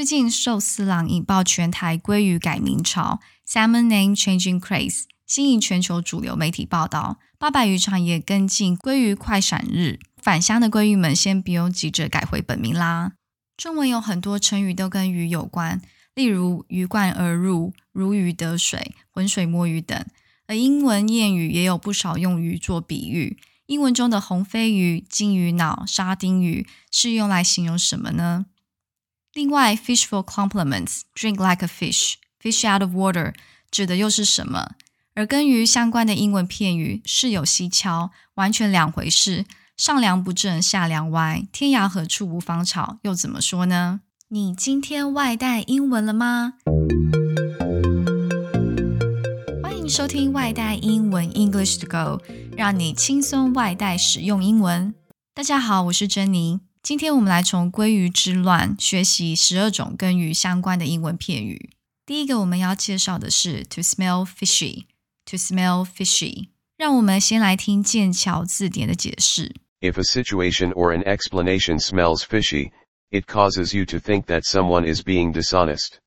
最近寿司郎引爆全台鲑鱼改名潮，Salmon Name Changing Craze，吸引全球主流媒体报道。八百渔场也跟进鲑鱼快闪日，返乡的鲑鱼们先不用急着改回本名啦。中文有很多成语都跟鱼有关，例如鱼贯而入、如鱼得水、浑水摸鱼等。而英文谚语也有不少用鱼做比喻。英文中的红飞鱼、金鱼脑、沙丁鱼是用来形容什么呢？另外，fish for compliments, drink like a fish, fish out of water 指的又是什么？而跟鱼相关的英文片语“是有蹊跷”完全两回事。上梁不正下梁歪，天涯何处无芳草，又怎么说呢？你今天外带英文了吗？欢迎收听外带英文 English to Go，让你轻松外带使用英文。大家好，我是珍妮。今天我们来从鲑鱼之乱学习十二种跟鱼相关的英文片语。第一个我们要介绍的是 “to smell fishy”。to smell fishy。让我们先来听剑桥字典的解释。If a situation or an explanation smells fishy, it causes you to think that someone is being dishonest.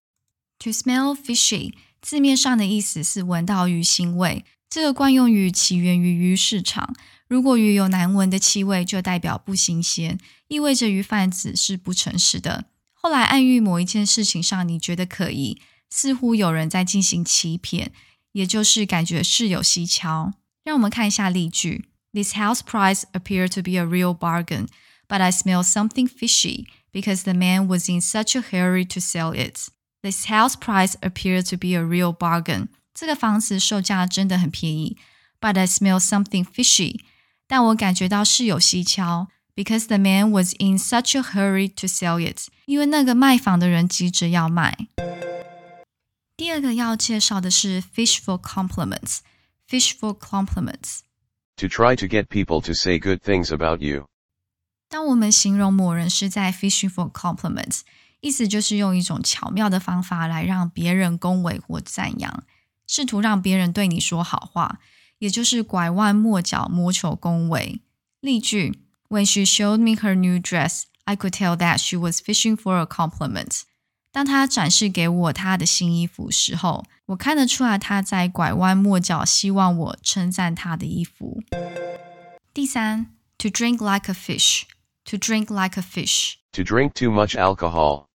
To smell fishy 字面上的意思是闻到鱼腥味，这个惯用语起源于鱼市场。如果鱼有难闻的气味，就代表不新鲜，意味着鱼贩子是不诚实的。后来暗喻某一件事情上你觉得可疑，似乎有人在进行欺骗。也就是感觉事有蹊跷。让我们看一下例句：This house price appeared to be a real bargain, but I smell something fishy because the man was in such a hurry to sell it. This house price appeared to be a real bargain. 这个房子售价真的很便宜，but I smell something fishy. 但我感觉到事有蹊跷，because the man was in such a hurry to sell it. 因为那个卖房的人急着要卖。第二个要介绍的是 fish for compliments。fish for compliments。To try to get people to say good things about you。当我们形容某人是在 fishing for compliments，意思就是用一种巧妙的方法来让别人恭维或赞扬，试图让别人对你说好话， 也就是拐弯抹角谋求恭维。例句：When she showed me her new dress, I could tell that she was fishing for a compliment. 当他展示给我他的新衣服时候，我看得出来他在拐弯抹角，希望我称赞他的衣服。第三，to drink like a fish，to drink like a fish，to drink too much alcohol，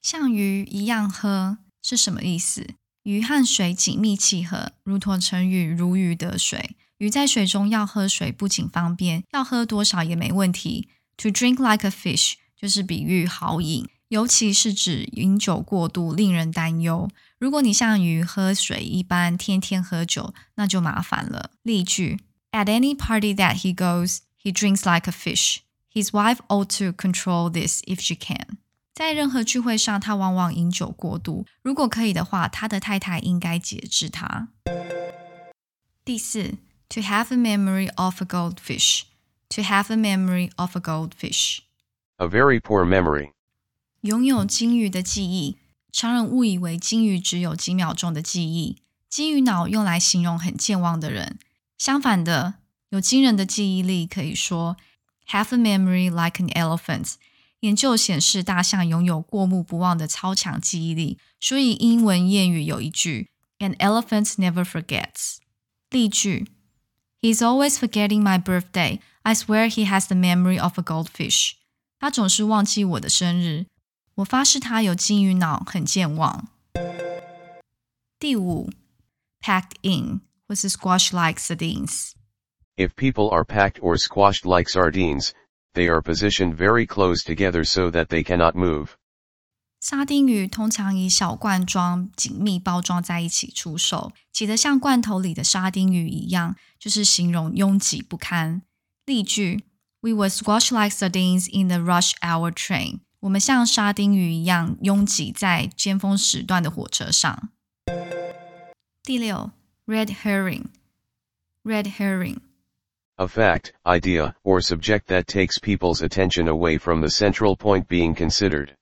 像鱼一样喝是什么意思？ 鱼和水紧密契合，如同成语“如鱼得水”。鱼在水中要喝水不仅方便，要喝多少也没问题。To drink like a fish 就是比喻好饮。尤其是指饮酒过度，令人担忧。如果你像鱼喝水一般天天喝酒，那就麻烦了。例句：At any party that he goes, he drinks like a fish. His wife ought to control this if she can. 在任何聚会上，他往往饮酒过度。如果可以的话，他的太太应该节制他。第四，To have a memory of a goldfish. To have a memory of a goldfish. A very poor memory. 拥有金鱼的记忆，常人误以为金鱼只有几秒钟的记忆。金鱼脑用来形容很健忘的人。相反的，有惊人的记忆力，可以说 have a memory like an elephant。 研究显示，大象拥有过目不忘的超强记忆力。所以，英文谚语有一句：An elephant never forgets。例句：He's always forgetting my birthday. I swear he has the memory of a goldfish。他总是忘记我的生日。我发誓他有金鱼脑，很健忘。第五，packed in 或是 squashed like sardines。If people are packed or squashed like sardines, they are positioned very close together so that they cannot move. 沙丁鱼通常以小罐装、紧密包装在一起出售，挤得像罐头里的沙丁鱼一样，就是形容拥挤不堪。例句：We were squashed like sardines in the rush hour train. 我们像沙丁鱼一样拥挤在尖峰时段的火车上。第六，red herring，red A fact, idea, or subject that takes people's attention away from the central point being considered.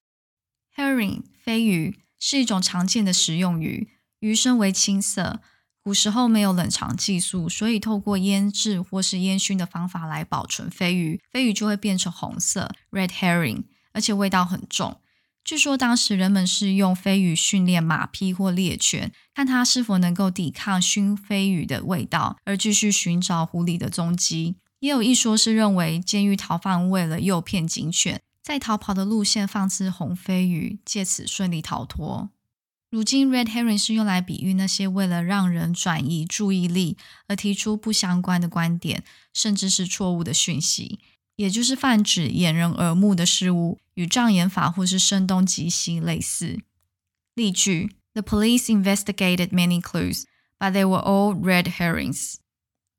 herring 飞鱼是一种常见的食用鱼，鱼身为青色。古时候没有冷藏技术，所以透过腌制或是烟熏的方法来保存飞鱼，飞鱼就会变成红色，red herring。而且味道很重。据说当时人们是用飞鱼训练马匹或猎犬，看它是否能够抵抗熏飞鱼的味道，而继续寻找狐狸的踪迹。也有一说是认为监狱逃犯为了诱骗警犬，在逃跑的路线放置红飞鱼，借此顺利逃脱。如今，red herring 是用来比喻那些为了让人转移注意力而提出不相关的观点，甚至是错误的讯息。也就是泛指掩人耳目的事物，与障眼法或是声东击西类似。例句：The police investigated many clues, but they were all red herrings.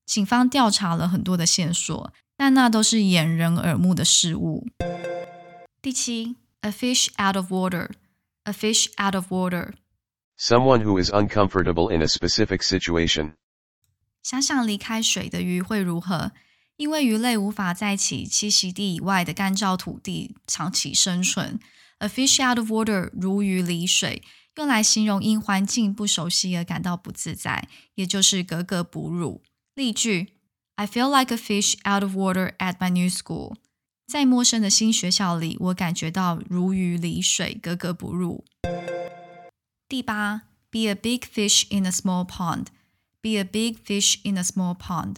警方调查了很多的线索，但那都是掩人耳目的事物。第七，a fish out of water, a fish out of water. Someone who is uncomfortable in a specific situation. 想想离开水的鱼会如何？ 因为鱼类无法在其栖息地以外的干燥土地长期生存，a fish out of water 如鱼离水，用来形容因环境不熟悉而感到不自在，也就是格格不入。例句：I feel like a fish out of water at my new school。在陌生的新学校里，我感觉到如鱼离水，格格不入。第八，be a big fish in a small pond。be a big fish in a small pond。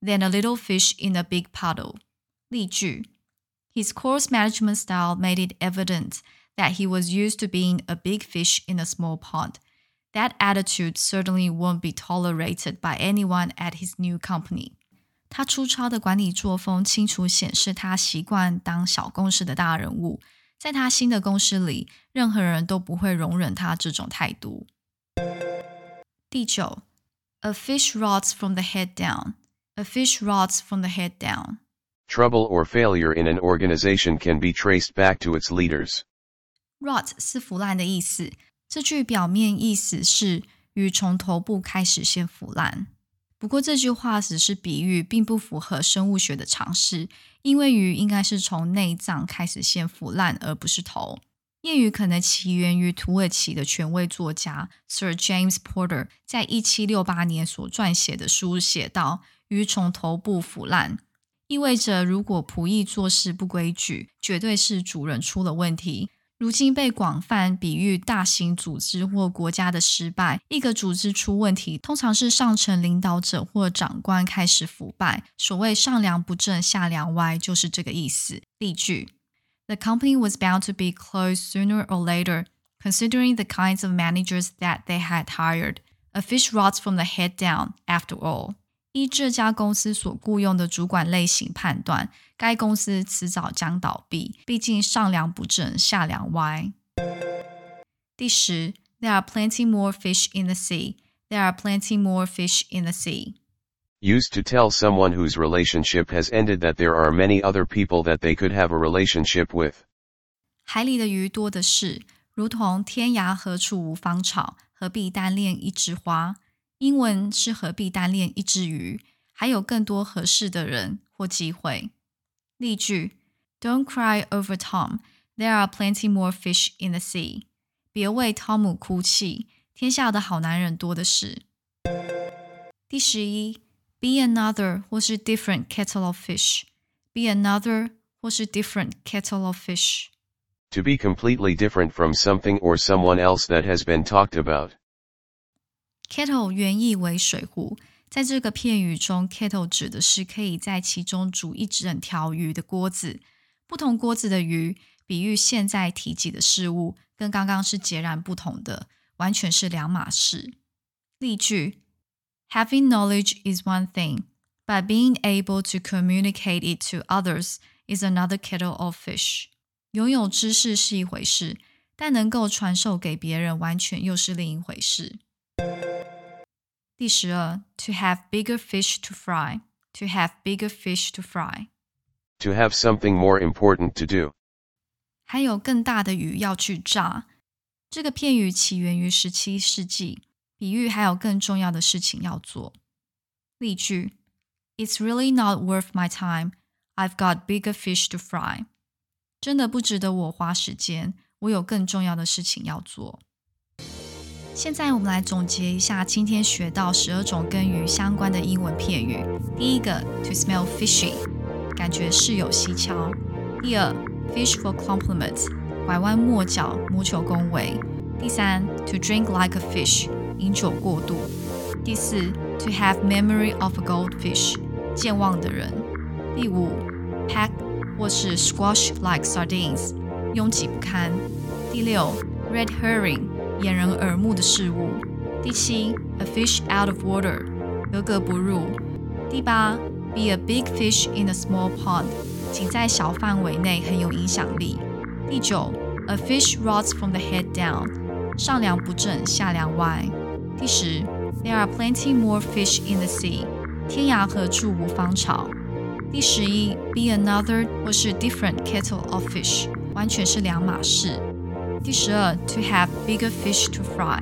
than a little fish in a big puddle. 例句 His course management style made it evident that he was used to being a big fish in a small pond. That attitude certainly won't be tolerated by anyone at his new company. 他粗糙的管理作风清楚显示他习惯当小公司的大人物，在他新的公司里，任何人都不会容忍他这种态度。第九，A fish rots from the head down. A fish rots from the head down. Trouble or failure in an organization can be traced back to its leaders. Rot 是腐烂的意思，这句表面意思是鱼从头部开始先腐烂。不过这句话只是比喻，并不符合生物学的常识，因为鱼应该是从内脏开始先腐烂，而不是头。谚语可能起源于土耳其的权威作家 Sir James Porter 在一七六八年所撰写的书写道。鱼从头部腐烂，意味着如果仆役做事不规矩，绝对是主人出了问题。如今被广泛比喻大型组织或国家的失败。一个组织出问题，通常是上层领导者或长官开始腐败。所谓上梁不正下梁歪，就是这个意思。例句：The company was bound to be closed sooner or later, considering the kinds of managers that they had hired. A fish rots from the head down, after all. 依这家公司所雇佣的主管类型判断，该公司迟早将倒闭。毕竟上梁不正下梁歪。第十，There are plenty more fish in the sea. There are plenty more fish in the sea. Used to tell someone whose relationship has ended that there are many other people that they could have a relationship with. 海里的鱼多的是，如同天涯何处无芳草，何必单恋一枝花。英文是何必单恋一只鱼？还有更多合适的人或机会。例句：Don't cry over Tom. There are plenty more fish in the sea. 别为汤姆哭泣，天下的好男人多的是。第十一，be another 或是 different kettle of fish。be another 或是 different kettle of fish。To be completely different from something or someone else that has been talked about. Kettle 原意为水壶，在这个片语中，kettle 指的是可以在其中煮一整条鱼的锅子。不同锅子的鱼，比喻现在提及的事物，跟刚刚是截然不同的，完全是两码事。例句：Having knowledge is one thing, but being able to communicate it to others is another kettle of fish。拥有知识是一回事，但能够传授给别人，完全又是另一回事。第十二，to have bigger fish to fry. To have bigger fish to fry. To have something more important to do. 还有更大的鱼要去炸。 这个片语起源于十七世纪，比喻还有更重要的事情要做。例句：It's really not worth my time. I've got bigger fish to fry. 真的不值得我花时间，我有更重要的事情要做。 现在我们来总结一下今天学到十二种跟鱼相关的英文片语。第一个，to smell fishy，感觉事有蹊跷。第二，fish for compliments，拐弯抹角，谋求恭维。第三，to drink like a fish，饮酒过度。第四，to have memory of a goldfish，健忘的人。第五，pack 或是 squash like sardines，拥挤不堪。第六，red herring。掩人耳目的事物。第七，a fish out of water，格格不入。第八，be a big fish in a small pond，仅在小范围内很有影响力。第九，a fish rots from the head down，上梁不正下梁歪。第十，there are plenty more fish in the sea，天涯何处无芳草。第十一，be another 或是 different kettle of fish，完全是两码事。第十二，to have bigger fish to fry，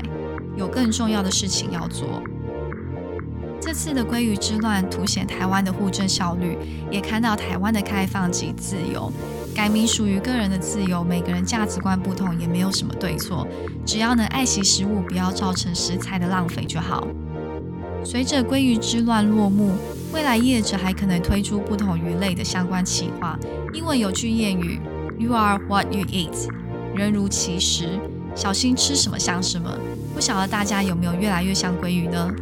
有更重要的事情要做。这次的鲑鱼之乱凸显台湾的互证效率，也看到台湾的开放及自由。改名属于个人的自由，每个人价值观不同，也没有什么对错，只要能爱惜食物，不要造成食材的浪费就好。随着鲑鱼之乱落幕，未来业者还可能推出不同鱼类的相关企划。英文有句谚语：“You are what you eat。”人如其食，小心吃什么像什么。不晓得大家有没有越来越像鲑鱼呢？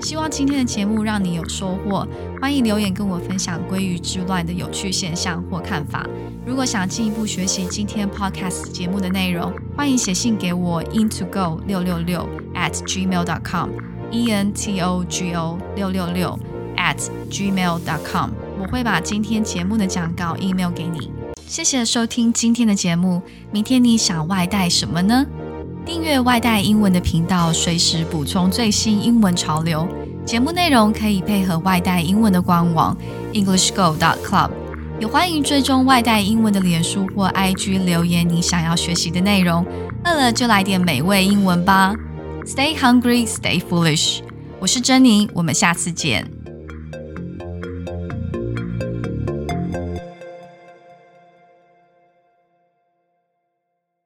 希望今天的节目让你有收获。欢迎留言跟我分享鲑鱼之乱的有趣现象或看法。如果想进一步学习今天 podcast 节目的内容，欢迎写信给我 into go 六六六 at gmail dot com e n t o g o 六六六 at gmail dot com。我会把今天节目的讲稿 email 给你。谢谢收听今天的节目。明天你想外带什么呢？订阅外带英文的频道，随时补充最新英文潮流。节目内容可以配合外带英文的官网 EnglishGo.Club。也欢迎追踪外带英文的脸书或 IG 留言你想要学习的内容。饿了就来点美味英文吧。Stay hungry, stay foolish。我是珍妮，我们下次见。